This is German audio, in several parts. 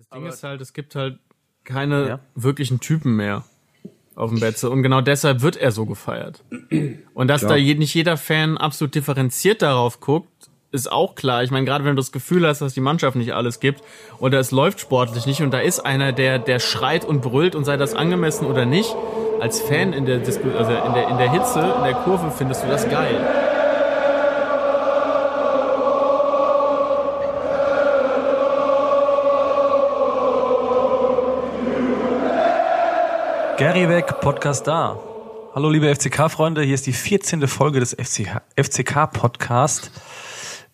Das Ding ist halt, es gibt halt keine ja. wirklichen Typen mehr auf dem Betze und genau deshalb wird er so gefeiert. Und dass Klar. da nicht jeder Fan absolut differenziert darauf guckt, ist auch klar. Ich meine, gerade wenn du das Gefühl hast, dass die Mannschaft nicht alles gibt oder es läuft sportlich nicht und da ist einer, der, der schreit und brüllt und sei das angemessen oder nicht, als Fan in der, Disku also in der, in der Hitze, in der Kurve findest du das geil. Gary Weg, Podcast da. Hallo liebe FCK-Freunde, hier ist die 14. Folge des FCK-Podcast.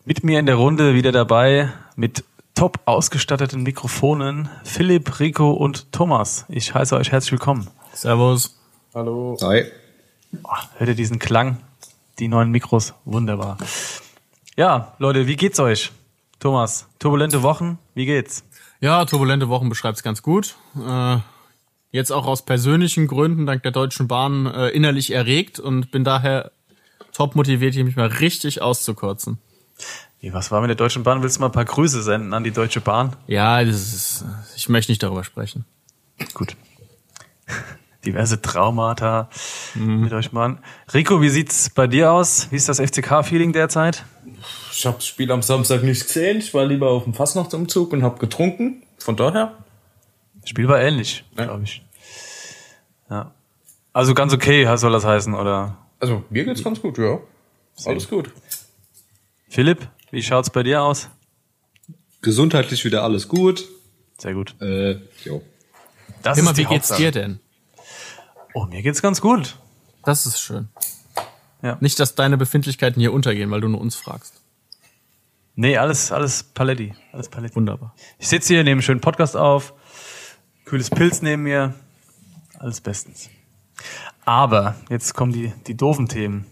Mit mir in der Runde wieder dabei mit top ausgestatteten Mikrofonen Philipp, Rico und Thomas. Ich heiße euch herzlich willkommen. Servus. Hallo. Hi. Oh, hört ihr diesen Klang? Die neuen Mikros, wunderbar. Ja, Leute, wie geht's euch? Thomas, turbulente Wochen, wie geht's? Ja, turbulente Wochen beschreibt's ganz gut. Äh, jetzt auch aus persönlichen Gründen dank der Deutschen Bahn äh, innerlich erregt und bin daher top motiviert, hier mich mal richtig auszukotzen. Wie, was war mit der Deutschen Bahn? Willst du mal ein paar Grüße senden an die Deutsche Bahn? Ja, das ist, ich möchte nicht darüber sprechen. Gut. Diverse Traumata mhm. mit euch Bahn. Rico, wie sieht's bei dir aus? Wie ist das FCK-Feeling derzeit? Ich habe das Spiel am Samstag nicht gesehen. Ich war lieber auf dem Fastnachtsumzug und habe getrunken. Von daher. Das Spiel war ähnlich, ja. glaube ich. Ja. Also ganz okay, soll das heißen, oder? Also mir geht's ganz gut, ja. Alles gut. Philipp, wie schaut's bei dir aus? Gesundheitlich wieder alles gut. Sehr gut. Äh, jo. Das Immer, wie geht's dir denn? Oh, mir geht's ganz gut. Das ist schön. Ja. Nicht, dass deine Befindlichkeiten hier untergehen, weil du nur uns fragst. Nee, alles, alles Paletti. Alles Paletti. Wunderbar. Ich sitze hier, nehme einen schönen Podcast auf, kühles Pilz neben mir. Alles bestens. Aber jetzt kommen die, die doofen Themen.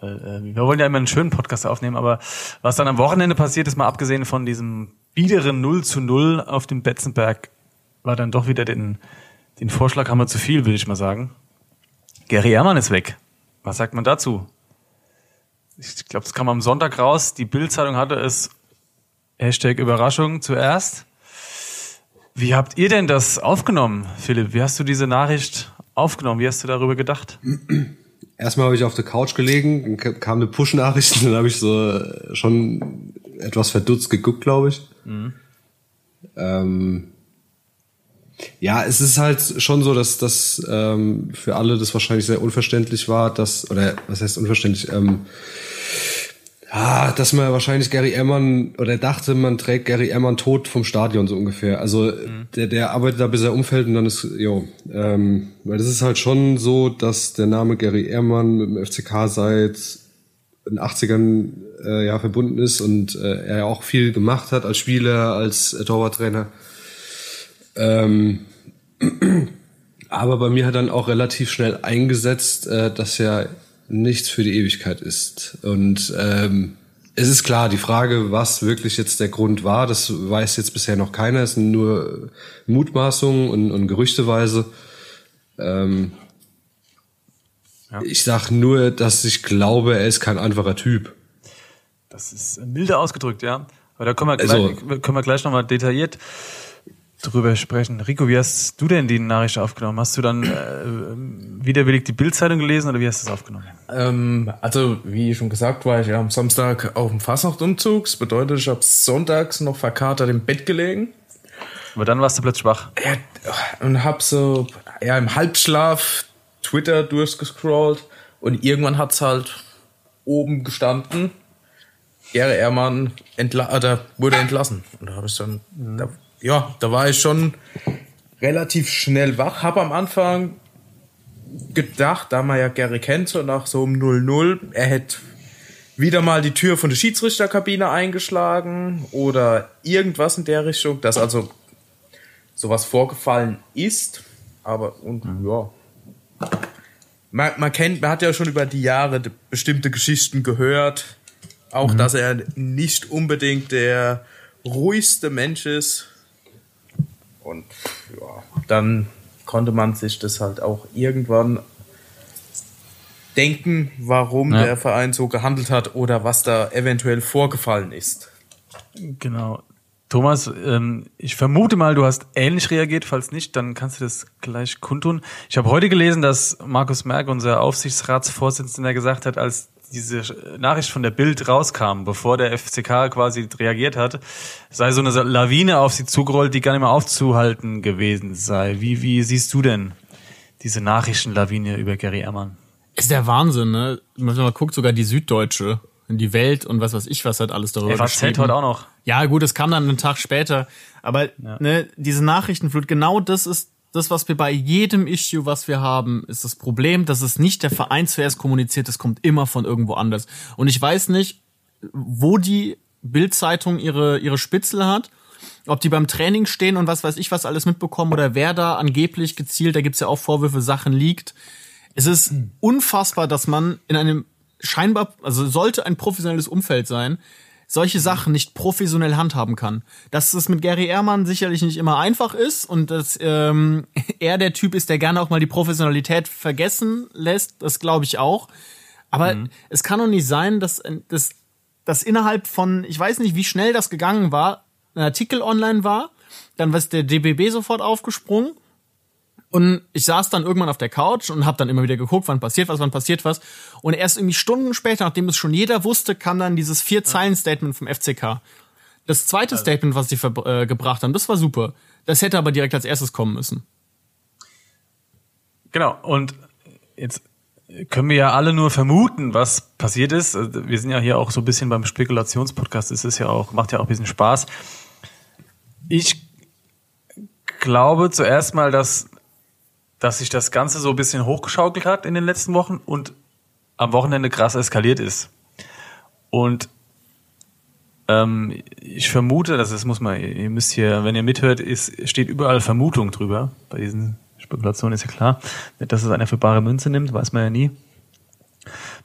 Äh, wir wollen ja immer einen schönen Podcast aufnehmen, aber was dann am Wochenende passiert ist, mal abgesehen von diesem biederen 0 zu 0 auf dem Betzenberg, war dann doch wieder den, den Vorschlag haben wir zu viel, würde ich mal sagen. Gary Ehrmann ist weg. Was sagt man dazu? Ich glaube, das kam am Sonntag raus. Die Bildzeitung hatte es Hashtag Überraschung zuerst. Wie habt ihr denn das aufgenommen, Philipp? Wie hast du diese Nachricht aufgenommen? Wie hast du darüber gedacht? erstmal habe ich auf der Couch gelegen, dann kam eine Push-Nachricht, dann habe ich so äh, schon etwas verdutzt geguckt, glaube ich. Mhm. Ähm, ja, es ist halt schon so, dass das ähm, für alle das wahrscheinlich sehr unverständlich war, dass, oder was heißt unverständlich, ähm, Ah, dass man wahrscheinlich Gary Ehrmann oder dachte, man trägt Gary Ehrmann tot vom Stadion so ungefähr. Also mhm. der, der arbeitet da bis er umfällt und dann ist, jo, ähm, weil das ist halt schon so, dass der Name Gary Ehrmann mit dem FCK seit den 80ern äh, ja verbunden ist und äh, er auch viel gemacht hat als Spieler, als äh, Torwarttrainer. Ähm, aber bei mir hat dann auch relativ schnell eingesetzt, äh, dass er nichts für die Ewigkeit ist. Und ähm, es ist klar, die Frage, was wirklich jetzt der Grund war, das weiß jetzt bisher noch keiner. Es sind nur Mutmaßungen und, und Gerüchteweise. Ähm, ja. Ich sag nur, dass ich glaube, er ist kein einfacher Typ. Das ist milde ausgedrückt, ja. Aber da können wir gleich, also, können wir gleich nochmal detailliert drüber sprechen. Rico, wie hast du denn die Nachricht aufgenommen? Hast du dann äh, widerwillig die Bildzeitung gelesen oder wie hast du es aufgenommen? Ähm, also, wie schon gesagt, war ich ja am Samstag auf dem Fasnachtumzug. Das bedeutet, ich habe sonntags noch verkatert im Bett gelegen. Aber dann warst du plötzlich wach. Ja, und hab so ja, im Halbschlaf Twitter durchgescrollt und irgendwann hat's halt oben gestanden. Gere Ehrmann entla oder wurde entlassen. Und da habe ich dann, mhm. da ja, da war ich schon relativ schnell wach. Hab am Anfang gedacht, da man ja Gary kennt, so nach so um 0-0, er hätte wieder mal die Tür von der Schiedsrichterkabine eingeschlagen oder irgendwas in der Richtung, dass also sowas vorgefallen ist. Aber, und mhm. ja. Man, man kennt, man hat ja schon über die Jahre bestimmte Geschichten gehört. Auch, mhm. dass er nicht unbedingt der ruhigste Mensch ist. Und ja, dann konnte man sich das halt auch irgendwann denken, warum ja. der Verein so gehandelt hat oder was da eventuell vorgefallen ist. Genau. Thomas, ähm, ich vermute mal, du hast ähnlich reagiert. Falls nicht, dann kannst du das gleich kundtun. Ich habe heute gelesen, dass Markus Merck, unser Aufsichtsratsvorsitzender, gesagt hat, als diese Nachricht von der Bild rauskam, bevor der FCK quasi reagiert hat, sei so eine Lawine auf sie zugerollt, die gar nicht mehr aufzuhalten gewesen sei. Wie, wie siehst du denn diese Nachrichtenlawine über Gary Ehrmann? Ist der Wahnsinn, ne? Wenn man mal guckt, sogar die Süddeutsche in die Welt und was weiß ich, was hat alles darüber FAZ geschrieben. heute auch noch. Ja, gut, es kam dann einen Tag später. Aber ja. ne, diese Nachrichtenflut, genau das ist das, was wir bei jedem Issue, was wir haben, ist das Problem, dass es nicht der Verein zuerst kommuniziert, es kommt immer von irgendwo anders. Und ich weiß nicht, wo die Bildzeitung ihre, ihre Spitzel hat, ob die beim Training stehen und was weiß ich was alles mitbekommen oder wer da angeblich gezielt, da gibt's ja auch Vorwürfe, Sachen liegt. Es ist unfassbar, dass man in einem scheinbar, also sollte ein professionelles Umfeld sein, solche Sachen nicht professionell handhaben kann. Dass es mit Gary Ehrmann sicherlich nicht immer einfach ist und dass ähm, er der Typ ist, der gerne auch mal die Professionalität vergessen lässt, das glaube ich auch. Aber mhm. es kann doch nicht sein, dass, dass, dass innerhalb von, ich weiß nicht, wie schnell das gegangen war, ein Artikel online war, dann ist der DBB sofort aufgesprungen und ich saß dann irgendwann auf der Couch und habe dann immer wieder geguckt, wann passiert was, wann passiert was. Und erst irgendwie Stunden später, nachdem es schon jeder wusste, kam dann dieses Vier-Zeilen-Statement vom FCK. Das zweite also. Statement, was sie äh, gebracht haben, das war super. Das hätte aber direkt als erstes kommen müssen. Genau. Und jetzt können wir ja alle nur vermuten, was passiert ist. Also, wir sind ja hier auch so ein bisschen beim Spekulationspodcast. Es ist ja auch, macht ja auch ein bisschen Spaß. Ich glaube zuerst mal, dass dass sich das Ganze so ein bisschen hochgeschaukelt hat in den letzten Wochen und am Wochenende krass eskaliert ist. Und ähm, ich vermute, dass es muss man, ihr müsst hier, wenn ihr mithört, ist, steht überall Vermutung drüber. Bei diesen Spekulationen ist ja klar. Dass es einer für bare Münze nimmt, weiß man ja nie.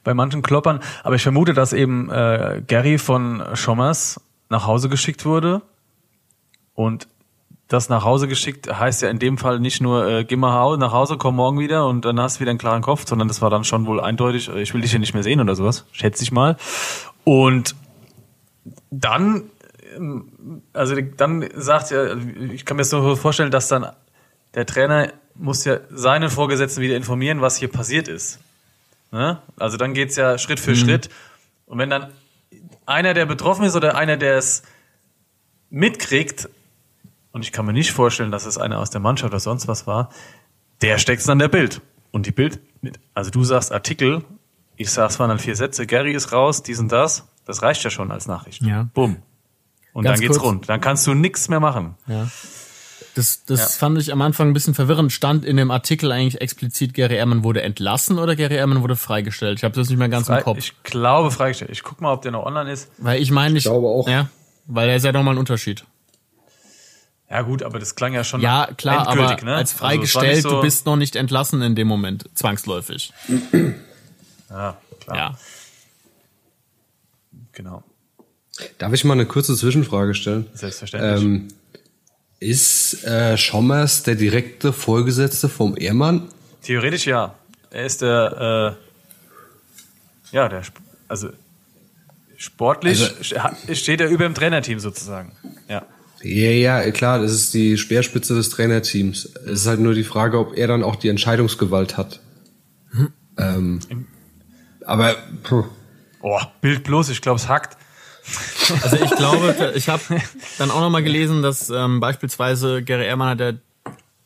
Bei manchen Kloppern. Aber ich vermute, dass eben äh, Gary von Schommers nach Hause geschickt wurde und das nach Hause geschickt heißt ja in dem Fall nicht nur, äh, geh mal nach Hause, komm morgen wieder und dann hast du wieder einen klaren Kopf, sondern das war dann schon wohl eindeutig, äh, ich will dich hier nicht mehr sehen oder sowas, schätze ich mal. Und dann, ähm, also dann sagt ja, ich kann mir das so vorstellen, dass dann der Trainer muss ja seinen Vorgesetzten wieder informieren, was hier passiert ist. Ne? Also dann geht's ja Schritt für mhm. Schritt. Und wenn dann einer, der betroffen ist oder einer, der es mitkriegt, und ich kann mir nicht vorstellen, dass es einer aus der Mannschaft oder sonst was war, der steckt dann der Bild. Und die Bild, also du sagst Artikel, ich sag, es waren dann vier Sätze, Gary ist raus, dies und das, das reicht ja schon als Nachricht. Ja. Bumm. Und Ganz dann geht's kurz. rund. Dann kannst du nichts mehr machen. Ja. Das, das ja. fand ich am Anfang ein bisschen verwirrend. Stand in dem Artikel eigentlich explizit, Gary Ehrmann wurde entlassen oder Gary Ehrmann wurde freigestellt? Ich habe das nicht mehr ganz Frei, im Kopf. Ich glaube freigestellt. Ich guck mal, ob der noch online ist. Weil ich meine, ich, ich glaube auch. Ja, weil er ist ja nochmal ein Unterschied. Ja gut, aber das klang ja schon Ja, klar, aber ne? als also, freigestellt, also so du bist noch nicht entlassen in dem Moment, zwangsläufig. ja, klar. Ja. Genau. Darf ich mal eine kurze Zwischenfrage stellen? Selbstverständlich. Ähm, ist äh, Schommers der direkte Vorgesetzte vom Ehrmann? Theoretisch ja. Er ist der, äh, ja, der, also sportlich also, steht er über dem Trainerteam sozusagen. Ja. Ja, ja, klar, das ist die Speerspitze des Trainerteams. Es ist halt nur die Frage, ob er dann auch die Entscheidungsgewalt hat. Hm. Ähm, aber puh. Oh, Bild bloß, ich glaube, es hackt. Also ich glaube, ich habe dann auch nochmal gelesen, dass ähm, beispielsweise Gary Ehrmann hat ja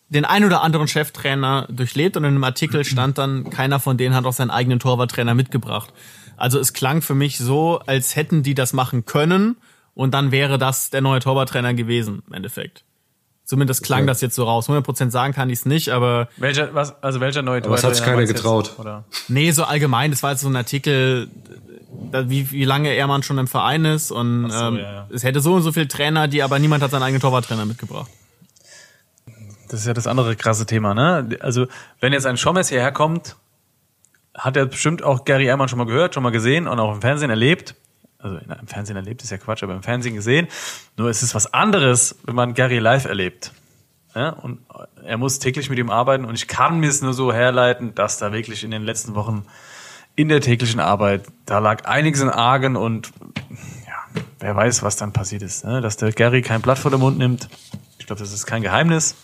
den ein oder anderen Cheftrainer durchlebt und in einem Artikel stand dann, keiner von denen hat auch seinen eigenen Torwarttrainer mitgebracht. Also es klang für mich so, als hätten die das machen können und dann wäre das der neue Torwarttrainer gewesen, im Endeffekt. Zumindest klang okay. das jetzt so raus. 100% sagen kann ich es nicht, aber. Welcher, was, also welcher neue Torwarttrainer? Was hat sich keiner getraut? Jetzt, oder? Nee, so allgemein. Das war jetzt so ein Artikel, wie, wie lange Ehrmann schon im Verein ist und so, ähm, ja, ja. es hätte so und so viele Trainer, die aber niemand hat seinen eigenen Torwarttrainer mitgebracht. Das ist ja das andere krasse Thema, ne? Also, wenn jetzt ein Schommes hierher kommt, hat er bestimmt auch Gary Ehrmann schon mal gehört, schon mal gesehen und auch im Fernsehen erlebt also im Fernsehen erlebt ist ja Quatsch, aber im Fernsehen gesehen. Nur ist es was anderes, wenn man Gary live erlebt. Ja, und er muss täglich mit ihm arbeiten und ich kann mir es nur so herleiten, dass da wirklich in den letzten Wochen in der täglichen Arbeit, da lag einiges in Argen und ja, wer weiß, was dann passiert ist. Ne? Dass der Gary kein Blatt vor den Mund nimmt. Ich glaube, das ist kein Geheimnis.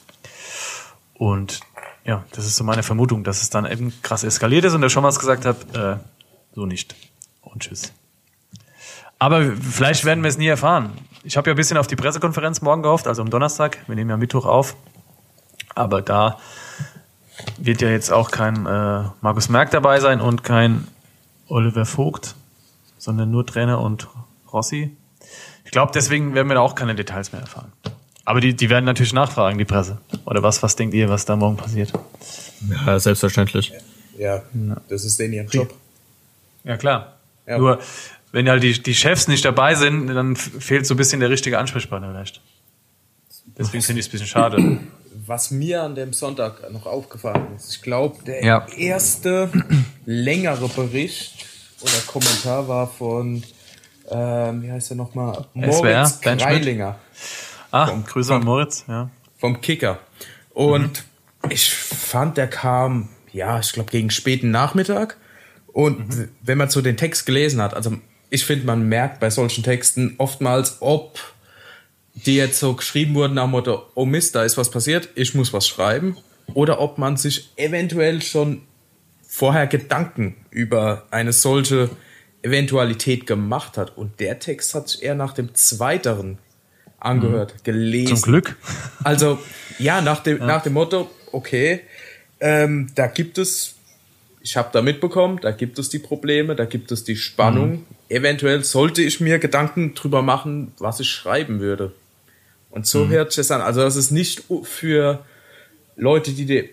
Und ja, das ist so meine Vermutung, dass es dann eben krass eskaliert ist und der schon was gesagt hat, äh, so nicht. Und tschüss. Aber vielleicht werden wir es nie erfahren. Ich habe ja ein bisschen auf die Pressekonferenz morgen gehofft, also am Donnerstag. Wir nehmen ja Mittwoch auf. Aber da wird ja jetzt auch kein äh, Markus Merck dabei sein und kein Oliver Vogt, sondern nur Trainer und Rossi. Ich glaube, deswegen werden wir da auch keine Details mehr erfahren. Aber die, die werden natürlich nachfragen, die Presse. Oder was, was denkt ihr, was da morgen passiert? Ja, selbstverständlich. Ja, das ist denen ihr Job. Ja, klar. Ja. Nur, wenn halt die, die Chefs nicht dabei sind, dann fehlt so ein bisschen der richtige Ansprechpartner vielleicht. Deswegen finde ich es ein bisschen schade. Was mir an dem Sonntag noch aufgefallen ist, ich glaube, der ja. erste längere Bericht oder Kommentar war von, ähm, wie heißt der nochmal? Moritz SWR, Greilinger. Ah, vom, Grüße an Moritz, ja. Vom Kicker. Und mhm. ich fand, der kam, ja, ich glaube, gegen späten Nachmittag. Und mhm. wenn man so den Text gelesen hat, also ich finde, man merkt bei solchen Texten oftmals, ob die jetzt so geschrieben wurden nach dem Motto, oh Mist, da ist was passiert, ich muss was schreiben. Oder ob man sich eventuell schon vorher Gedanken über eine solche Eventualität gemacht hat. Und der Text hat sich eher nach dem Zweiteren angehört, mhm. gelesen. Zum Glück. Also, ja, nach dem, ja. nach dem Motto, okay, ähm, da gibt es, ich habe da mitbekommen, da gibt es die Probleme, da gibt es die Spannung. Mhm. Eventuell sollte ich mir Gedanken drüber machen, was ich schreiben würde. Und so mhm. hört das an. Also, das ist nicht für Leute, die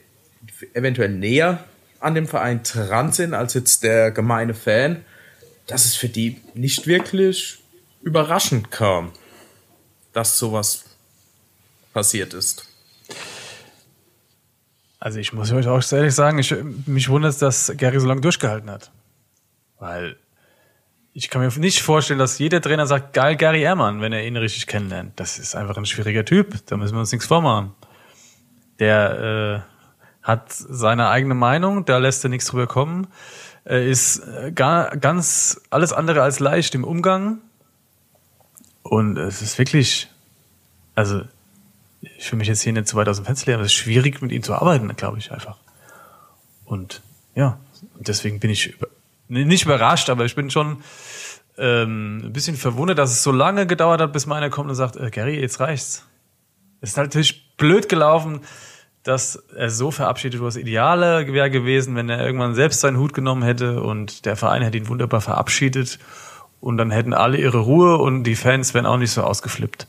eventuell näher an dem Verein dran sind, als jetzt der gemeine Fan, dass es für die nicht wirklich überraschend kam dass sowas passiert ist. Also ich muss euch auch ehrlich sagen, ich, mich wundert, dass Gary so lange durchgehalten hat. Weil ich kann mir nicht vorstellen, dass jeder Trainer sagt, geil, Gary Ehrmann, wenn er ihn richtig kennenlernt. Das ist einfach ein schwieriger Typ, da müssen wir uns nichts vormachen. Der äh, hat seine eigene Meinung, da lässt er nichts drüber kommen. Er ist äh, gar, ganz alles andere als leicht im Umgang und es ist wirklich, also ich will mich jetzt hier nicht zu weit aus dem Fenster lehnen, aber es ist schwierig, mit ihm zu arbeiten, glaube ich einfach. Und ja, deswegen bin ich über, nicht überrascht, aber ich bin schon ähm, ein bisschen verwundert, dass es so lange gedauert hat, bis meiner kommt und sagt, äh, Gary, jetzt reicht's. Es ist natürlich blöd gelaufen, dass er so verabschiedet wurde. Das Ideale wäre gewesen, wenn er irgendwann selbst seinen Hut genommen hätte und der Verein hätte ihn wunderbar verabschiedet und dann hätten alle ihre Ruhe und die Fans wären auch nicht so ausgeflippt.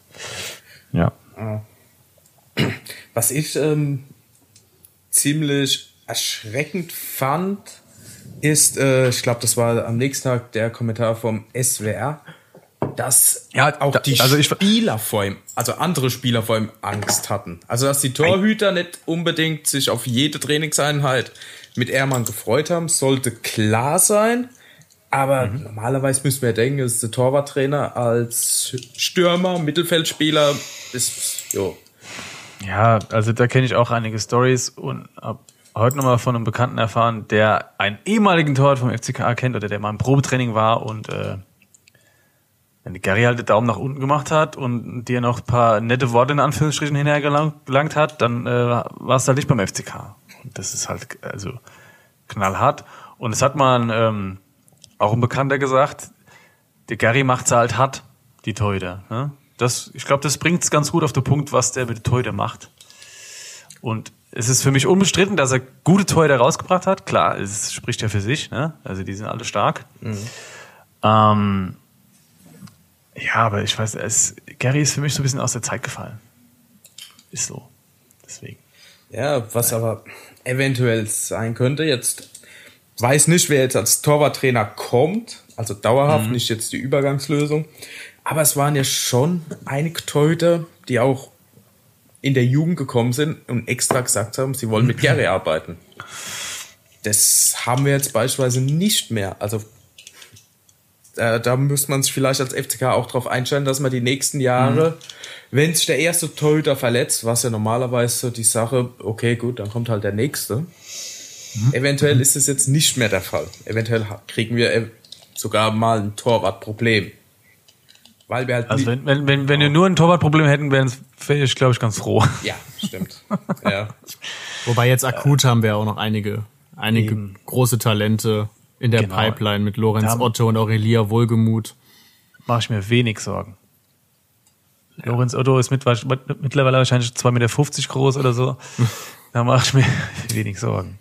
Ja. Was ich ähm, ziemlich erschreckend fand, ist, äh, ich glaube, das war am nächsten Tag der Kommentar vom SWR, dass ja, auch die also Spieler vor ihm, also andere Spieler vor ihm Angst hatten. Also dass die Torhüter nicht unbedingt sich auf jede Trainingseinheit mit Ehrmann gefreut haben, sollte klar sein. Aber mhm. normalerweise müssen wir denken, ist der Torwarttrainer als Stürmer, Mittelfeldspieler ist, jo. Ja, also da kenne ich auch einige Stories und habe heute nochmal von einem Bekannten erfahren, der einen ehemaligen Torwart vom FCK kennt oder der mal im Probetraining war und äh, wenn Gary halt den Daumen nach unten gemacht hat und dir noch ein paar nette Worte in Anführungsstrichen hinhergelangt hat, dann äh, war es halt nicht beim FCK. Und das ist halt also knallhart. Und es hat mal ein ähm, auch ein Bekannter gesagt, der Gary macht's halt hart, die Torhüter. Ne? Das, ich glaube, das bringt's ganz gut auf den Punkt, was der mit Torhüter macht. Und es ist für mich unbestritten, dass er gute Torhüter rausgebracht hat. Klar, es spricht ja für sich. Ne? Also die sind alle stark. Mhm. Ähm, ja, aber ich weiß, es, Gary ist für mich so ein bisschen aus der Zeit gefallen. Ist so. Deswegen. Ja, was aber eventuell sein könnte, jetzt weiß nicht, wer jetzt als Torwarttrainer kommt, also dauerhaft, mhm. nicht jetzt die Übergangslösung. Aber es waren ja schon einige Torhüter, die auch in der Jugend gekommen sind und extra gesagt haben, sie wollen mit Gary arbeiten. Das haben wir jetzt beispielsweise nicht mehr. Also da, da müsste man sich vielleicht als FCK auch darauf einstellen, dass man die nächsten Jahre, mhm. wenn sich der erste Torhüter verletzt, was ja normalerweise so die Sache, okay, gut, dann kommt halt der nächste. Mhm. Eventuell ist es jetzt nicht mehr der Fall. Eventuell kriegen wir sogar mal ein Torwartproblem. Weil wir halt. Also wenn, wenn, wenn, wenn wir nur ein Torwartproblem hätten, wären wäre ich, glaube ich, ganz froh. Ja, stimmt. ja. Wobei jetzt akut haben wir auch noch einige, einige Eben. große Talente in der genau. Pipeline mit Lorenz Otto und Aurelia Wohlgemuth. Mache ich mir wenig Sorgen. Ja. Lorenz Otto ist mit, mittlerweile wahrscheinlich 2,50 Meter groß oder so. da mache ich mir wenig Sorgen.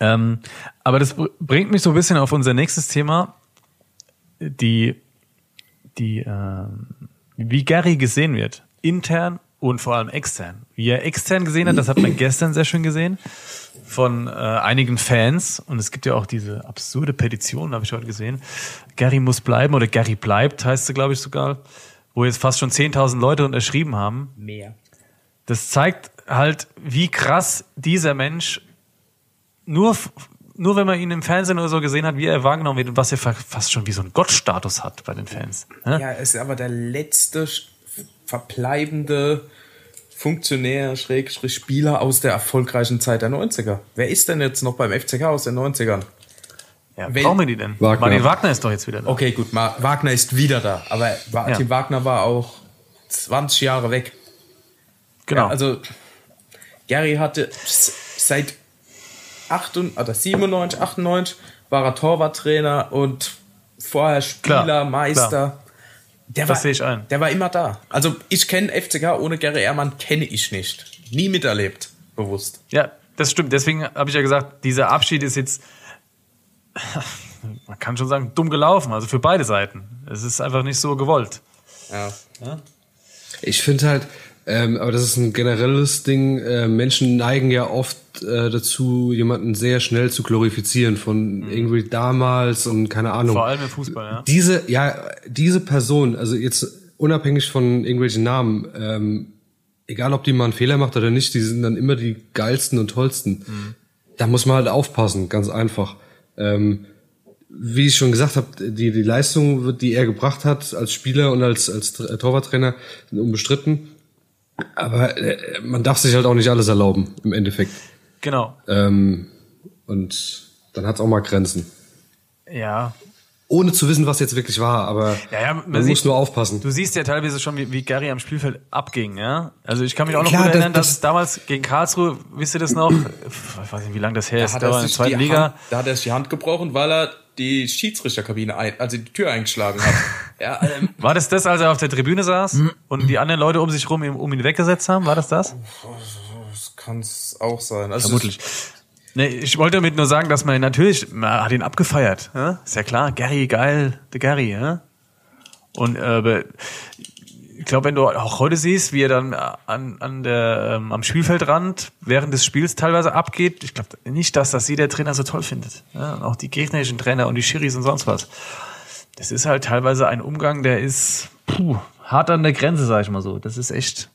Ähm, aber das bringt mich so ein bisschen auf unser nächstes Thema, die, die, ähm, wie Gary gesehen wird, intern und vor allem extern. Wie er extern gesehen hat, das hat man gestern sehr schön gesehen von äh, einigen Fans und es gibt ja auch diese absurde Petition, habe ich heute gesehen. Gary muss bleiben oder Gary bleibt, heißt sie, glaube ich sogar, wo jetzt fast schon 10.000 Leute unterschrieben haben. Mehr. Das zeigt halt, wie krass dieser Mensch nur, nur wenn man ihn im Fernsehen oder so gesehen hat, wie er wahrgenommen wird und was er fast schon wie so ein Gottstatus hat bei den Fans. Ja, er ist aber der letzte verbleibende Funktionär, Schrägstrich Spieler aus der erfolgreichen Zeit der 90er. Wer ist denn jetzt noch beim FCK aus den 90ern? Ja, Wel brauchen wir die denn? Wagner. Martin Wagner ist doch jetzt wieder da. Okay, gut, Ma Wagner ist wieder da. Aber Martin ja. Wagner war auch 20 Jahre weg. Genau. Ja, also, Gary hatte seit 98, oder 97, 98 war er Torwarttrainer und vorher Spieler, klar, Meister. Klar. Der das war, sehe ich ein. Der war immer da. Also ich kenne FCK ohne Gary Ehrmann kenne ich nicht. Nie miterlebt, bewusst. Ja, das stimmt. Deswegen habe ich ja gesagt, dieser Abschied ist jetzt, man kann schon sagen, dumm gelaufen. Also für beide Seiten. Es ist einfach nicht so gewollt. Ja. ja? Ich finde halt, ähm, aber das ist ein generelles Ding. Äh, Menschen neigen ja oft äh, dazu, jemanden sehr schnell zu glorifizieren von mhm. irgendwie damals und keine Ahnung. Vor allem im Fußball, ja. Diese, ja, diese Person, also jetzt unabhängig von irgendwelchen Namen, ähm, egal ob die mal einen Fehler macht oder nicht, die sind dann immer die geilsten und tollsten. Mhm. Da muss man halt aufpassen, ganz einfach. Ähm, wie ich schon gesagt habe, die, die Leistung, die er gebracht hat als Spieler und als, als Torwarttrainer, sind unbestritten. Aber äh, man darf sich halt auch nicht alles erlauben, im Endeffekt. Genau. Ähm, und dann hat es auch mal Grenzen. Ja. Ohne zu wissen, was jetzt wirklich war, aber ja, ja, man, man sieht, muss nur aufpassen. Du siehst ja teilweise schon, wie, wie Gary am Spielfeld abging, ja. Also ich kann mich auch noch Klar, gut erinnern, das, dass damals gegen Karlsruhe, wisst ihr das noch? Ich weiß nicht, wie lange das her da ist, da war in der zweiten Liga. Hand, da hat er sich die Hand gebrochen, weil er die Schiedsrichterkabine ein, also die Tür eingeschlagen hat. ja, ähm, war das das, als er auf der Tribüne saß mhm. und die anderen Leute um sich rum um ihn weggesetzt haben? War das das? Das kann es auch sein. Also Vermutlich. Nee, ich wollte damit nur sagen, dass man natürlich, man hat ihn abgefeiert. Ja? Ist ja klar, Gary, geil, der Gary. Ja? Und äh, ich glaube, wenn du auch heute siehst, wie er dann an, an der, ähm, am Spielfeldrand während des Spiels teilweise abgeht, ich glaube nicht, dass das jeder Trainer so toll findet. Ja, und auch die gegnerischen Trainer und die Schiris und sonst was. Das ist halt teilweise ein Umgang, der ist puh, hart an der Grenze, sag ich mal so. Das ist echt.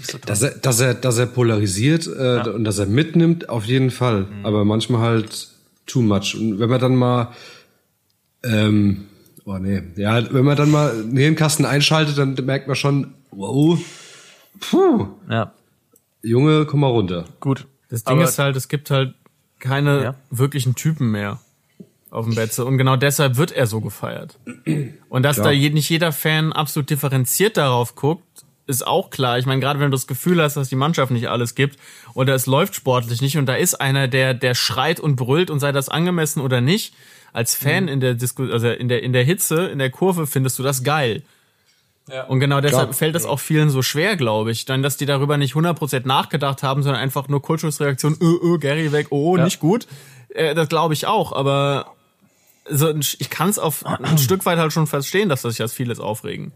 So dass, er, dass, er, dass er polarisiert äh, ja. und dass er mitnimmt, auf jeden Fall. Mhm. Aber manchmal halt too much. Und wenn man dann mal ähm, Oh nee. Ja, wenn man dann mal einen Hirnkasten einschaltet, dann merkt man schon, wow, puh. Ja. Junge, komm mal runter. Gut. Das Ding Aber ist halt, es gibt halt keine ja. wirklichen Typen mehr auf dem Betze. Und genau deshalb wird er so gefeiert. Und dass ja. da nicht jeder Fan absolut differenziert darauf guckt, ist auch klar. Ich meine, gerade wenn du das Gefühl hast, dass die Mannschaft nicht alles gibt oder es läuft sportlich nicht und da ist einer, der, der schreit und brüllt und sei das angemessen oder nicht, als Fan mhm. in der Disku also in der in der Hitze, in der Kurve findest du das geil. Ja. Und genau deshalb Klar. fällt das auch vielen so schwer, glaube ich, dann, dass die darüber nicht 100% nachgedacht haben, sondern einfach nur Kurzschlussreaktion, öh, öh, Gary weg, oh, ja. nicht gut. Äh, das glaube ich auch, aber so, ich kann es auf ein Stück weit halt schon verstehen, dass das sich als vieles aufregen.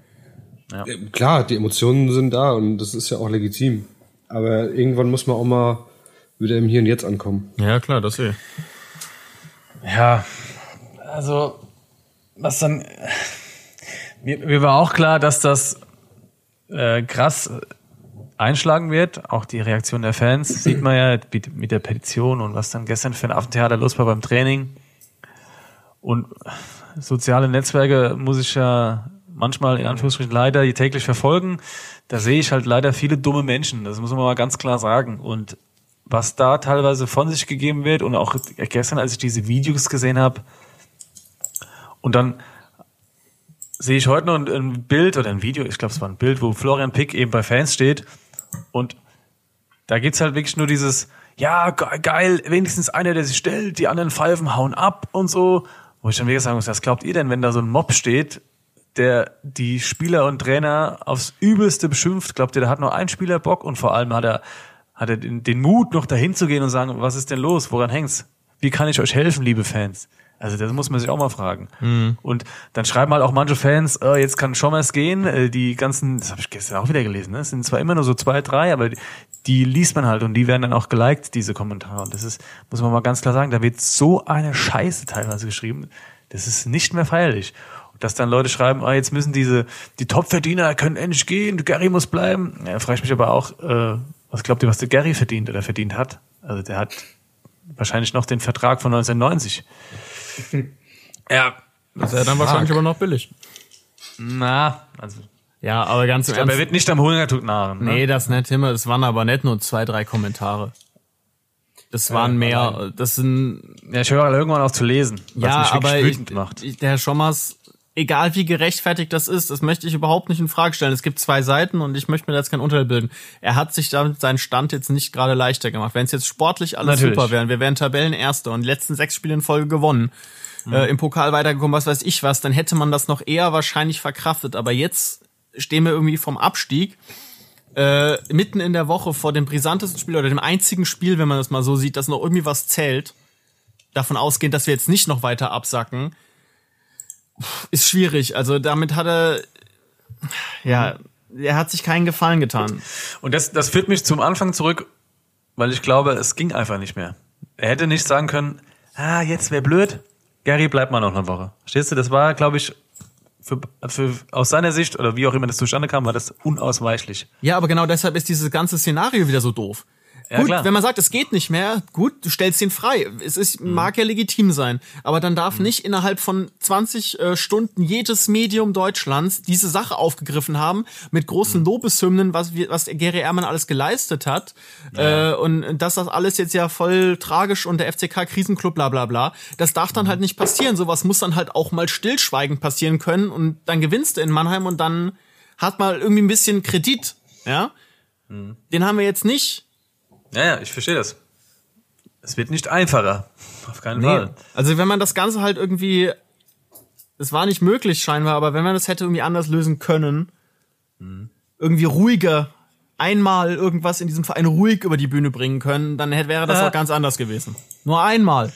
Ja. Klar, die Emotionen sind da und das ist ja auch legitim. Aber irgendwann muss man auch mal wieder im Hier und Jetzt ankommen. Ja, klar, das eh. Ja, also, was dann. Mir, mir war auch klar, dass das äh, krass einschlagen wird. Auch die Reaktion der Fans sieht man ja mit der Petition und was dann gestern für ein Affentheater los war beim Training. Und soziale Netzwerke muss ich ja manchmal in Anführungsstrichen leider täglich verfolgen. Da sehe ich halt leider viele dumme Menschen. Das muss man mal ganz klar sagen. Und was da teilweise von sich gegeben wird und auch gestern, als ich diese Videos gesehen habe, und dann sehe ich heute noch ein, ein Bild oder ein Video, ich glaube, es war ein Bild, wo Florian Pick eben bei Fans steht und da gibt's halt wirklich nur dieses, ja, ge- geil, wenigstens einer, der sich stellt, die anderen Pfeifen hauen ab und so. Wo ich dann wieder sagen muss, was glaubt ihr denn, wenn da so ein Mob steht, der die Spieler und Trainer aufs Übelste beschimpft? Glaubt ihr, da hat nur ein Spieler Bock und vor allem hat er, hat er den, den Mut, noch dahin zu gehen und sagen, was ist denn los? Woran hängt's? Wie kann ich euch helfen, liebe Fans? Also das muss man sich auch mal fragen. Und dann schreiben halt auch manche Fans, äh, jetzt kann Schommers gehen. Äh, die ganzen, das habe ich gestern auch wieder gelesen, ne? Es sind zwar immer nur so zwei, drei, aber die, die liest man halt und die werden dann auch geliked, diese Kommentare. Und das ist, muss man mal ganz klar sagen, da wird so eine Scheiße teilweise geschrieben. Das ist nicht mehr feierlich. Und dass dann Leute schreiben, ah, jetzt müssen diese, die Top-Verdiener können endlich gehen, Gary muss bleiben. Ja, frage ich mich aber auch, äh, was glaubt ihr, was der Gary verdient oder verdient hat? Also der hat wahrscheinlich noch den Vertrag von 1990. ja, Das ist ja dann wahrscheinlich aber noch billig. na, also Ja, aber ganz im aber er wird nicht am Hungertod nahren. Ne? Nee, das nicht immer. Es waren aber nicht nur zwei, drei Kommentare. Das waren mehr, das sind, Ja, ich höre irgendwann auch zu lesen, was ja, mich wirklich aber wütend ich, macht. ich, der Herr Schommers, egal wie gerechtfertigt das ist, das möchte ich überhaupt nicht in Frage stellen. Es gibt zwei Seiten und ich möchte mir da jetzt kein Urteil bilden. Er hat sich damit seinen Stand jetzt nicht gerade leichter gemacht. Wenn es jetzt sportlich alles Natürlich. super wäre, wir wären Tabellenerster und die letzten sechs Spiele in Folge gewonnen, äh, im Pokal weitergekommen, was weiß ich was, dann hätte man das noch eher wahrscheinlich verkraftet. Aber jetzt stehen wir irgendwie vom Abstieg äh, mitten in der Woche vor dem brisantesten Spiel oder dem einzigen Spiel, wenn man das mal so sieht, dass noch irgendwie was zählt, davon ausgehend, dass wir jetzt nicht noch weiter absacken, ist schwierig. Also damit hat er, ja, er hat sich keinen Gefallen getan. Und das, das führt mich zum Anfang zurück, weil ich glaube, es ging einfach nicht mehr. Er hätte nicht sagen können, ah, jetzt wäre blöd, Gary, bleib mal noch eine Woche. Verstehst du, das war, glaube ich, für, für, aus seiner Sicht, oder wie auch immer das zustande kam, war das unausweichlich. Ja, aber genau deshalb ist dieses ganze Szenario wieder so doof. Ja, gut, klar. wenn man sagt, es geht nicht mehr, gut, du stellst ihn frei. Es ist, mag ja legitim sein. Aber dann darf nicht innerhalb von 20 äh, Stunden jedes Medium Deutschlands diese Sache aufgegriffen haben, mit großen Lobeshymnen, was, wir, was der Gary Ehrmann alles geleistet hat. Äh, und dass das alles jetzt ja voll tragisch und der FCK Krisenclub, bla bla bla. Das darf dann halt nicht passieren. Sowas muss dann halt auch mal stillschweigend passieren können und dann gewinnst du in Mannheim und dann hat mal irgendwie ein bisschen Kredit. Ja? Den haben wir jetzt nicht. Ja, ja, ich verstehe das. Es wird nicht einfacher. Auf keinen Nee. Fall. Also wenn man das Ganze halt irgendwie, es war nicht möglich scheinbar, aber wenn man das hätte irgendwie anders lösen können, irgendwie ruhiger, einmal irgendwas in diesem Verein ruhig über die Bühne bringen können, dann hätte, wäre das Ja. auch ganz anders gewesen. Nur einmal.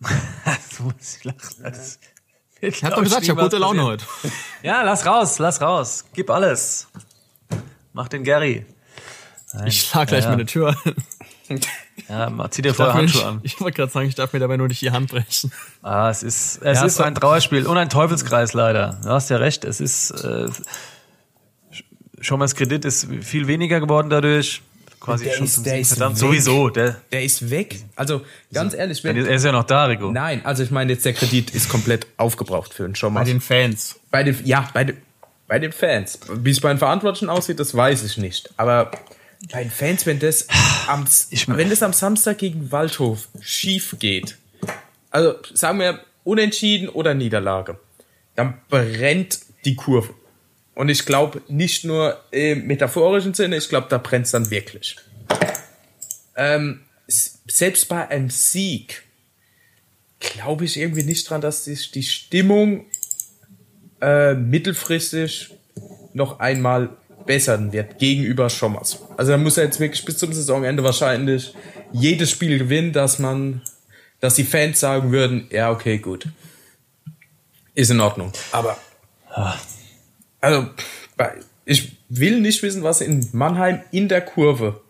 So muss ich lachen. Das Ich hab doch gesagt, ich habe gute Laune heute. Ja, lass raus, lass raus. Gib alles. Mach den Gary. Ich schlag gleich Ja, meine Tür. Ja, mal- zieh dir vorher Handschuhe an. ich wollte gerade sagen, ich darf mir dabei nur nicht die Hand brechen. Ah, es ist, es Ja, ist ein Trauerspiel und ein Teufelskreis leider. Du hast ja recht. Es ist, äh, schon mal das Kredit ist viel weniger geworden dadurch. Quasi Der schon ist- der ist verdammt. weg. Sowieso, der, Der ist weg. Also ganz ehrlich, wenn, er ist ja noch da, Rico. nein, also ich meine jetzt der Kredit ist komplett aufgebraucht für einen Bei Schommers. den Fans. Bei den, ja, bei den, bei den Fans. Wie es bei den Verantwortlichen aussieht, das weiß ich nicht. Aber bei den Fans, wenn das am, wenn das am Samstag gegen Waldhof schief geht, also sagen wir unentschieden oder Niederlage, dann brennt die Kurve. Und ich glaube nicht nur im metaphorischen Sinne, ich glaube, da brennt es dann wirklich. Ähm, selbst bei einem Sieg glaube ich irgendwie nicht dran, dass sich die Stimmung äh, mittelfristig noch einmal bessern wird gegenüber Schommers. Also da muss er jetzt wirklich bis zum Saisonende wahrscheinlich jedes Spiel gewinnen, dass man, dass die Fans sagen würden, ja, okay, gut. Ist in Ordnung. Aber also bei- ich will nicht wissen, was in Mannheim in der Kurve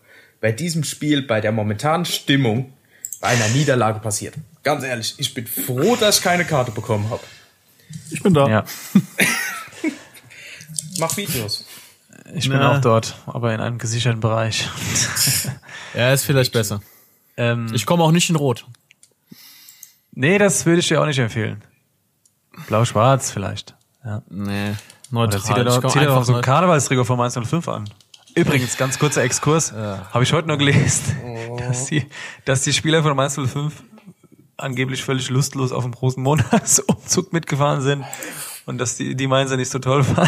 bei diesem Spiel, bei der momentanen Stimmung, bei einer Niederlage passiert. Ganz ehrlich, ich bin froh, dass ich keine Karte bekommen habe. Ich bin da. Ja, Mach Videos. Ich bin Na. auch dort, aber in einem gesicherten Bereich. Ja, ist vielleicht besser. ähm, Ich komme auch nicht in Rot. nee, das würde ich dir auch nicht empfehlen. Blau-Schwarz vielleicht. Ja. Nee. Neutral. zieh dir Ich doch, komm zieh dir doch einfach so ein neu- Karnevalstrikot vom 105 an. Übrigens, ganz kurzer Exkurs. Habe ich heute nur gelesen, dass, die, dass die Spieler von 105 angeblich völlig lustlos auf dem großen Montagsumzug mitgefahren sind und dass die, die Mainzer nicht so toll waren.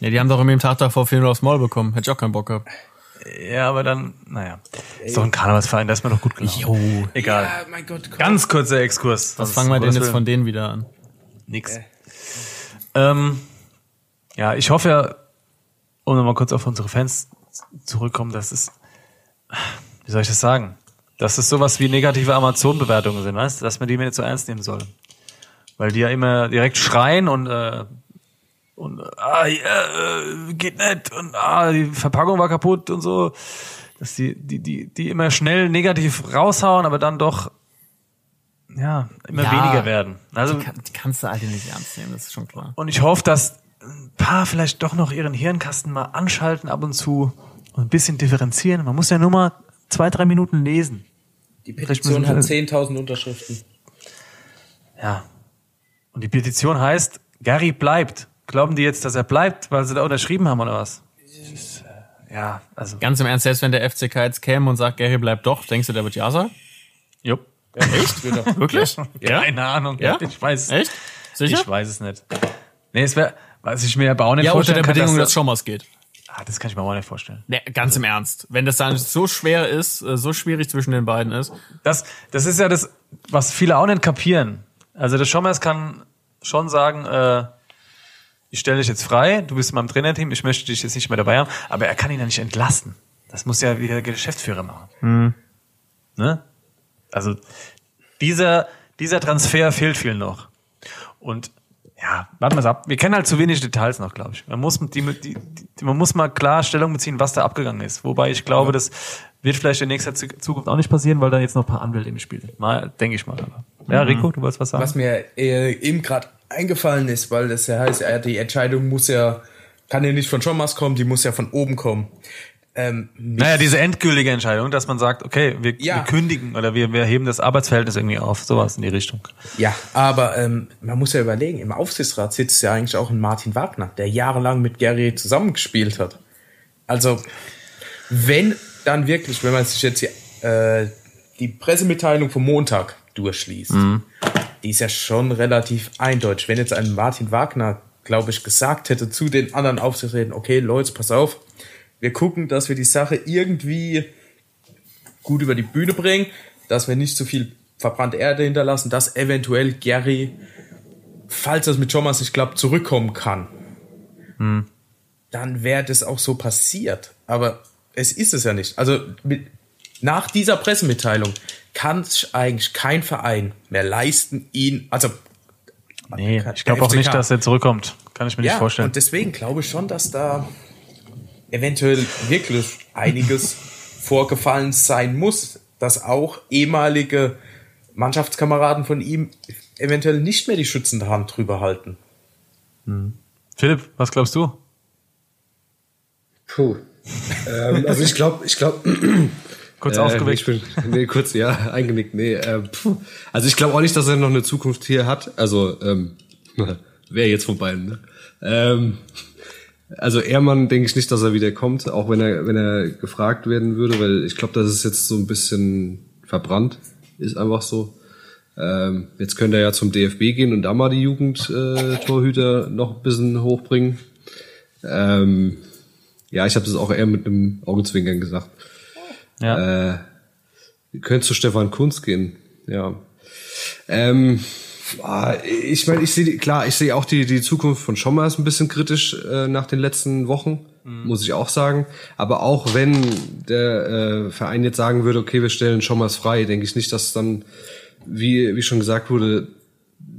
Ja, die haben doch im Tag davor 4 aufs Maul bekommen. Hätte ich auch keinen Bock gehabt. Ja, aber dann, naja. Ist doch ein Karnevalsverein, da ist mir doch gut gelaufen. Jo. Egal. Ja, mein Gott, komm. Ganz kurzer Exkurs. Was fangen wir denn jetzt von denen wieder an? Nix. Ähm, ja, ich hoffe ja, um nochmal kurz auf unsere Fans zurückkommen, dass es, wie soll ich das sagen? Dass es sowas wie negative Amazon-Bewertungen sind, weißt du? Dass man die mir nicht so ernst nehmen soll. Weil die ja immer direkt schreien und, äh, und ah, ja, äh, geht nicht und ah, die Verpackung war kaputt und so. Dass die, die, die, die immer schnell negativ raushauen, aber dann doch ja, immer Ja. weniger werden. Also Die, kann, die kannst du alle nicht ernst nehmen, das ist schon klar. und ich hoffe, dass ein paar vielleicht doch noch ihren Hirnkasten mal anschalten ab und zu und ein bisschen differenzieren. Man muss ja nur mal zwei, drei Minuten lesen. Die Petition hat wir- 10.000 Unterschriften. Ja. Und die Petition heißt, Gary bleibt. Glauben die jetzt, dass er bleibt, weil sie da unterschrieben haben oder was? Das ist, äh, Ja, also. Ganz im Ernst, selbst wenn der FCK jetzt käme und sagt, Gary bleibt doch, denkst du, der wird ja sagen? Jupp. Echt? Wirklich? Ja? Keine Ahnung. Ja? Ich weiß. Echt? Sicher? Ich weiß es nicht. Nee, es wäre, was ich mir aber auch nicht ja, unter vorstellen der kann, Bedingung, dass dass, Schommers geht. ah, das kann ich mir auch nicht vorstellen. Nee, ganz im Ernst. Wenn das dann so schwer ist, äh, so schwierig zwischen den beiden ist. Das, das ist ja das, was viele auch nicht kapieren. Also der Schommers kann schon sagen, äh, ich stelle dich jetzt frei, du bist in meinem Trainerteam, ich möchte dich jetzt nicht mehr dabei haben, aber er kann ihn ja nicht entlassen. Das muss ja wieder der Geschäftsführer machen. Ne? Also dieser, dieser Transfer fehlt viel noch. Und ja, warten wir es ab. Wir kennen halt zu wenig Details noch, glaube ich. Man muss, die, die, die, man muss mal klar Stellung beziehen, was da abgegangen ist. Wobei ich glaube, das wird vielleicht in nächster Zu- Zukunft auch nicht passieren, weil da jetzt noch ein paar Anwälte im Spiel sind. Mal, denke ich mal. Aber. Ja, Rico, du wolltest was sagen? Was mir äh, eben gerade eingefallen ist, weil das ja heißt, die Entscheidung muss ja, kann ja nicht von Schommers kommen, die muss ja von oben kommen. Ähm, Naja, diese endgültige Entscheidung, dass man sagt, okay, wir, Ja. wir kündigen oder wir, wir heben das Arbeitsverhältnis irgendwie auf. Sowas in die Richtung. ja, aber ähm, man muss ja überlegen, im Aufsichtsrat sitzt ja eigentlich auch ein Martin Wagner, der jahrelang mit Gary zusammengespielt hat. Also, wenn dann wirklich, wenn man sich jetzt die, äh, die Pressemitteilung vom Montag durchliest, die ist ja schon relativ eindeutig. Wenn jetzt ein Martin Wagner, glaube ich, gesagt hätte zu den anderen Aufsichtsräten, okay, Leute, pass auf, wir gucken, dass wir die Sache irgendwie gut über die Bühne bringen, dass wir nicht zu viel verbrannte Erde hinterlassen, dass eventuell Gary, falls das mit Thomas nicht klappt, zurückkommen kann. Dann wäre das auch so passiert. Aber es ist es ja nicht. Also mit, nach dieser Pressemitteilung kann sich eigentlich kein Verein mehr leisten, ihn, also Nee, ich glaube auch nicht, dass er zurückkommt. Kann ich mir nicht vorstellen. und deswegen glaube ich schon, dass da eventuell wirklich einiges vorgefallen sein muss, dass auch ehemalige Mannschaftskameraden von ihm eventuell nicht mehr die schützende Hand drüber halten. Philipp, was glaubst du? Puh. ähm, also ich glaube, ich glaube, Kurz Äh, aufgeweckt. Ich bin, nee, kurz, ja, eingenickt. Nee, äh. Also ich glaube auch nicht, dass er noch eine Zukunft hier hat. Also, ähm, wer jetzt von beiden, ne? Ähm, also Ehrmann denke ich nicht, dass er wieder kommt, auch wenn er, wenn er gefragt werden würde, weil ich glaube, das ist jetzt so ein bisschen verbrannt. Ist einfach so. Ähm, jetzt könnte er ja zum DFB gehen und da mal die Jugendtorhüter äh, noch ein bisschen hochbringen. Ähm, ja, ich habe das auch eher mit einem Augenzwinkern gesagt. Ja. Äh, könnt zu Stefan Kunz gehen, ja. Ähm, ah, ich meine, ich sehe klar, ich sehe auch die die Zukunft von Schommers ein bisschen kritisch äh, nach den letzten Wochen, muss ich auch sagen. Aber auch wenn der äh, Verein jetzt sagen würde, okay, wir stellen Schommers frei, denke ich nicht, dass dann, wie wie schon gesagt wurde,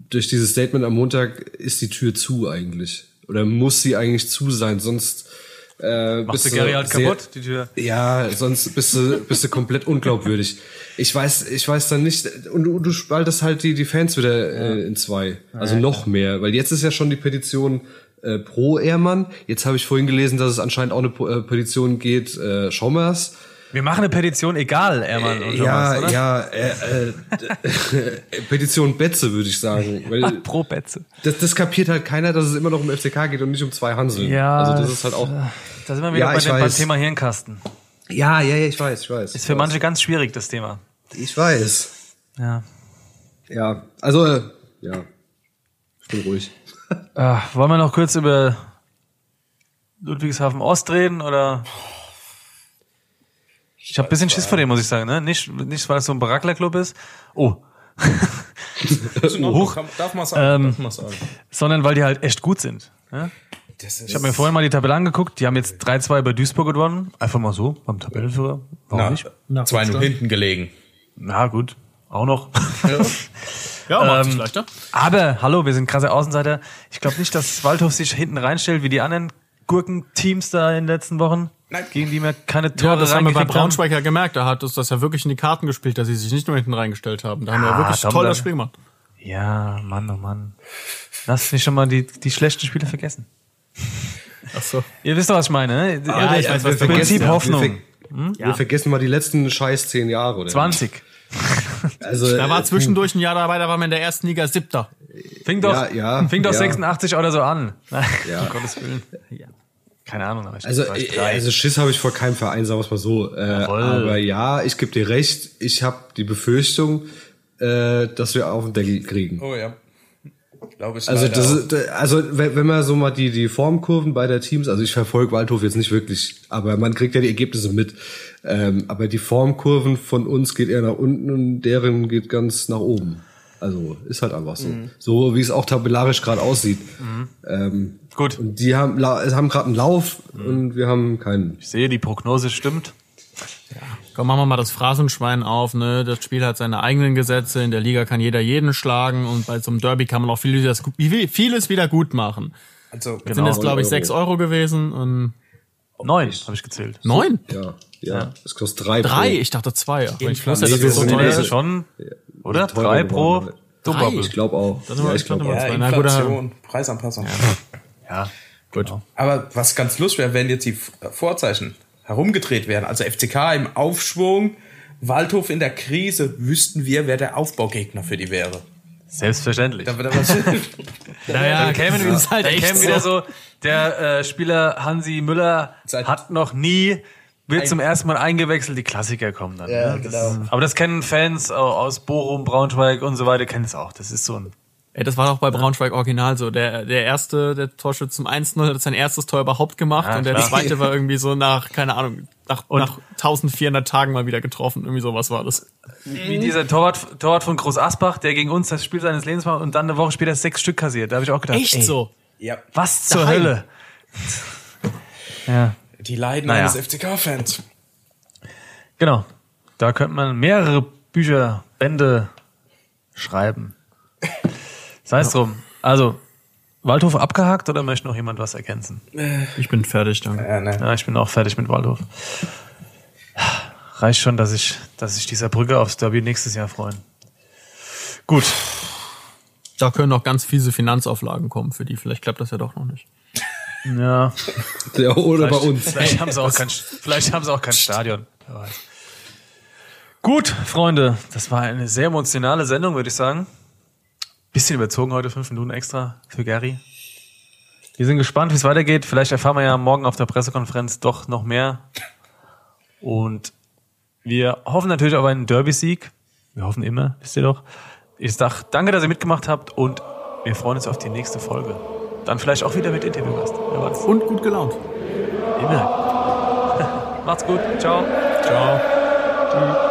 durch dieses Statement am Montag ist die Tür zu eigentlich oder muss sie eigentlich zu sein, sonst äh, Machst du Gary halt sehr- kaputt, die Tür? ja, sonst bist du, bist du komplett unglaubwürdig. Ich weiß, ich weiß dann nicht, und du, du spaltest halt die, die Fans wieder äh, in zwei. Also noch mehr, weil jetzt ist ja schon die Petition äh, pro Ehrmann. Jetzt habe ich vorhin gelesen, dass es anscheinend auch eine äh, Petition geht, äh, Schommers. Wir machen eine Petition, egal, Ermann und ja, Thomas, oder? ja, äh, äh, Petition Betze, würde ich sagen. Weil Pro Betze. das, das kapiert halt keiner, dass es immer noch um FCK geht und nicht um zwei Hanseln. Ja. Also das ist halt auch. Da sind wir wieder Ja, bei dem, beim weiß. Thema Hirnkasten. Ja, ja, ja, ich weiß, ich weiß. Ist für manche ganz schwierig, das Thema. Ich weiß. Ja. Ja, also, äh, ja. Ich bin ruhig. Ah, wollen wir noch kurz über Ludwigshafen Ost reden oder? Ich habe bisschen Schiss vor dem, muss ich sagen, ne? Nicht, nicht weil es so ein Barackler-Club ist. Oh. Hoch. Darf man sagen. Ähm, darf man sagen. sondern weil die halt echt gut sind. Ja? Das ist, Ich habe mir vorhin mal die Tabelle angeguckt. Die haben jetzt 3-2 bei Duisburg gewonnen. Einfach mal so, beim Tabellenführer. Warum na, nicht? zwei nur hinten gelegen. Na gut, auch noch. Ja, macht es Ähm, leichter. Aber, hallo, wir sind krasse Außenseiter. Ich glaube nicht, dass Waldhof sich hinten reinstellt, wie die anderen Gurkenteams da in den letzten Wochen, Nein. gegen die wir keine Tore Ja, das haben wir bei. Braunschweig ja gemerkt. Da hat uns das ja wirklich in die Karten gespielt, dass sie sich nicht nur hinten reingestellt haben. Da haben wir Ah, ja wirklich toll das Spiel gemacht. Ja, Mann, oh Mann. Lass nicht schon mal die, die schlechten Spiele vergessen. Ach so. Ihr wisst doch, was ich meine, ne? Ja, ich weiß, was Prinzip ja. Hoffnung. Wir, ver wir vergessen mal die letzten scheiß zehn Jahre. Oder? 20. Also, Da war äh, zwischendurch ein Jahr dabei, da waren wir in der ersten Liga siebter. Fing doch, Ja, ja, fing doch ja. 86 oder so an. Ja. Um Gottes Willen. Keine Ahnung, aber ich Also, äh, drei. also Schiss habe ich vor keinem Verein, sagen wir es mal so. Äh, aber ja, ich gebe dir recht. Ich habe die Befürchtung, äh, dass wir auf den Deckel kriegen. Oh ja. Glaube ich. Also das ist, also wenn wenn man so mal die die Formkurven beider Teams, also ich verfolge Waldhof jetzt nicht wirklich, aber man kriegt ja die Ergebnisse mit. Ähm, aber die Formkurven von uns geht eher nach unten und deren geht ganz nach oben. Also ist halt einfach so. So wie es auch tabellarisch gerade aussieht. Ähm, Gut. und die haben haben gerade einen Lauf und wir haben keinen. Ich sehe, die Prognose stimmt. Komm, machen wir mal das Phrasenschwein auf, ne? Das Spiel hat seine eigenen Gesetze, in der Liga kann jeder jeden schlagen und bei so einem Derby kann man auch vieles, vieles wieder gut machen. Also, Sind jetzt, glaube ich, sechs Euro gewesen und Neun, habe ich gezählt. neun? Ja, ja. Es kostet drei. Drei? Pro. Ich dachte zwei. Aber ich wusste, Nee, es so wir sind- teuer Das ist ist. schon, oder? Drei pro. Doppel. Ich glaube auch. Das war- Ja, ich ich glaube glaub, auch. ja, Inflation, Preisanpassung. Ja, Gut. Aber was ganz lustig wäre, wenn jetzt die Vorzeichen herumgedreht werden. Also FCK im Aufschwung, Waldhof in der Krise, wüssten wir, wer der Aufbaugegner für die wäre. selbstverständlich. Da würde was Naja, Dann käme, das ist halt dann echt käme wieder so, der äh, Spieler Hansi Müller Seit- hat noch nie, wird Ein- zum ersten Mal eingewechselt, die Klassiker kommen dann. Ja, ne? Das genau. aber das kennen Fans au- aus Bochum, Braunschweig und so weiter, kennen es auch. Das ist so ein, das war doch bei Braunschweig original so. Der, der erste, der Torschütze zum 1-0 hat sein erstes Tor überhaupt gemacht Ja, und der klar. zweite war irgendwie so nach, keine Ahnung, nach, nach 1400 Tagen mal wieder getroffen. Irgendwie sowas war das. wie dieser Torwart, Torwart von Groß Asbach, der gegen uns das Spiel seines Lebens macht und dann eine Woche später sechs Stück kassiert. Da habe ich auch gedacht, Echt ey, so? ja, was zur Daheim. Hölle? ja, die Leiden Naja. eines FCK-Fans. genau. Da könnte man mehrere Bücher, Bände schreiben. Sei es drum. Also, Waldhof abgehakt oder möchte noch jemand was ergänzen? Ich bin fertig, danke. Ja, ne. Ja, ich bin auch fertig mit Waldhof. Reicht schon, dass ich, dass sich dieser Brücke aufs Derby nächstes Jahr freuen. Gut. Da können noch ganz fiese Finanzauflagen kommen für die. Vielleicht klappt das ja doch noch nicht. Ja. Ja, oder bei uns. Vielleicht haben sie auch kein, vielleicht haben sie auch kein Stadion. Wer weiß. Gut, Freunde, das war eine sehr emotionale Sendung, würde ich sagen. Bisschen überzogen heute, fünf Minuten extra für Gary. Wir sind gespannt, wie es weitergeht. Vielleicht erfahren wir ja morgen auf der Pressekonferenz doch noch mehr. Und wir hoffen natürlich auf einen Derby-Sieg. Wir hoffen immer, wisst ihr doch. Ich sag danke, dass ihr mitgemacht habt und wir freuen uns auf die nächste Folge. Dann vielleicht auch wieder mit Interviewgast. Wer weiß. Und gut gelaunt. Immer. Macht's gut. Ciao. Ciao.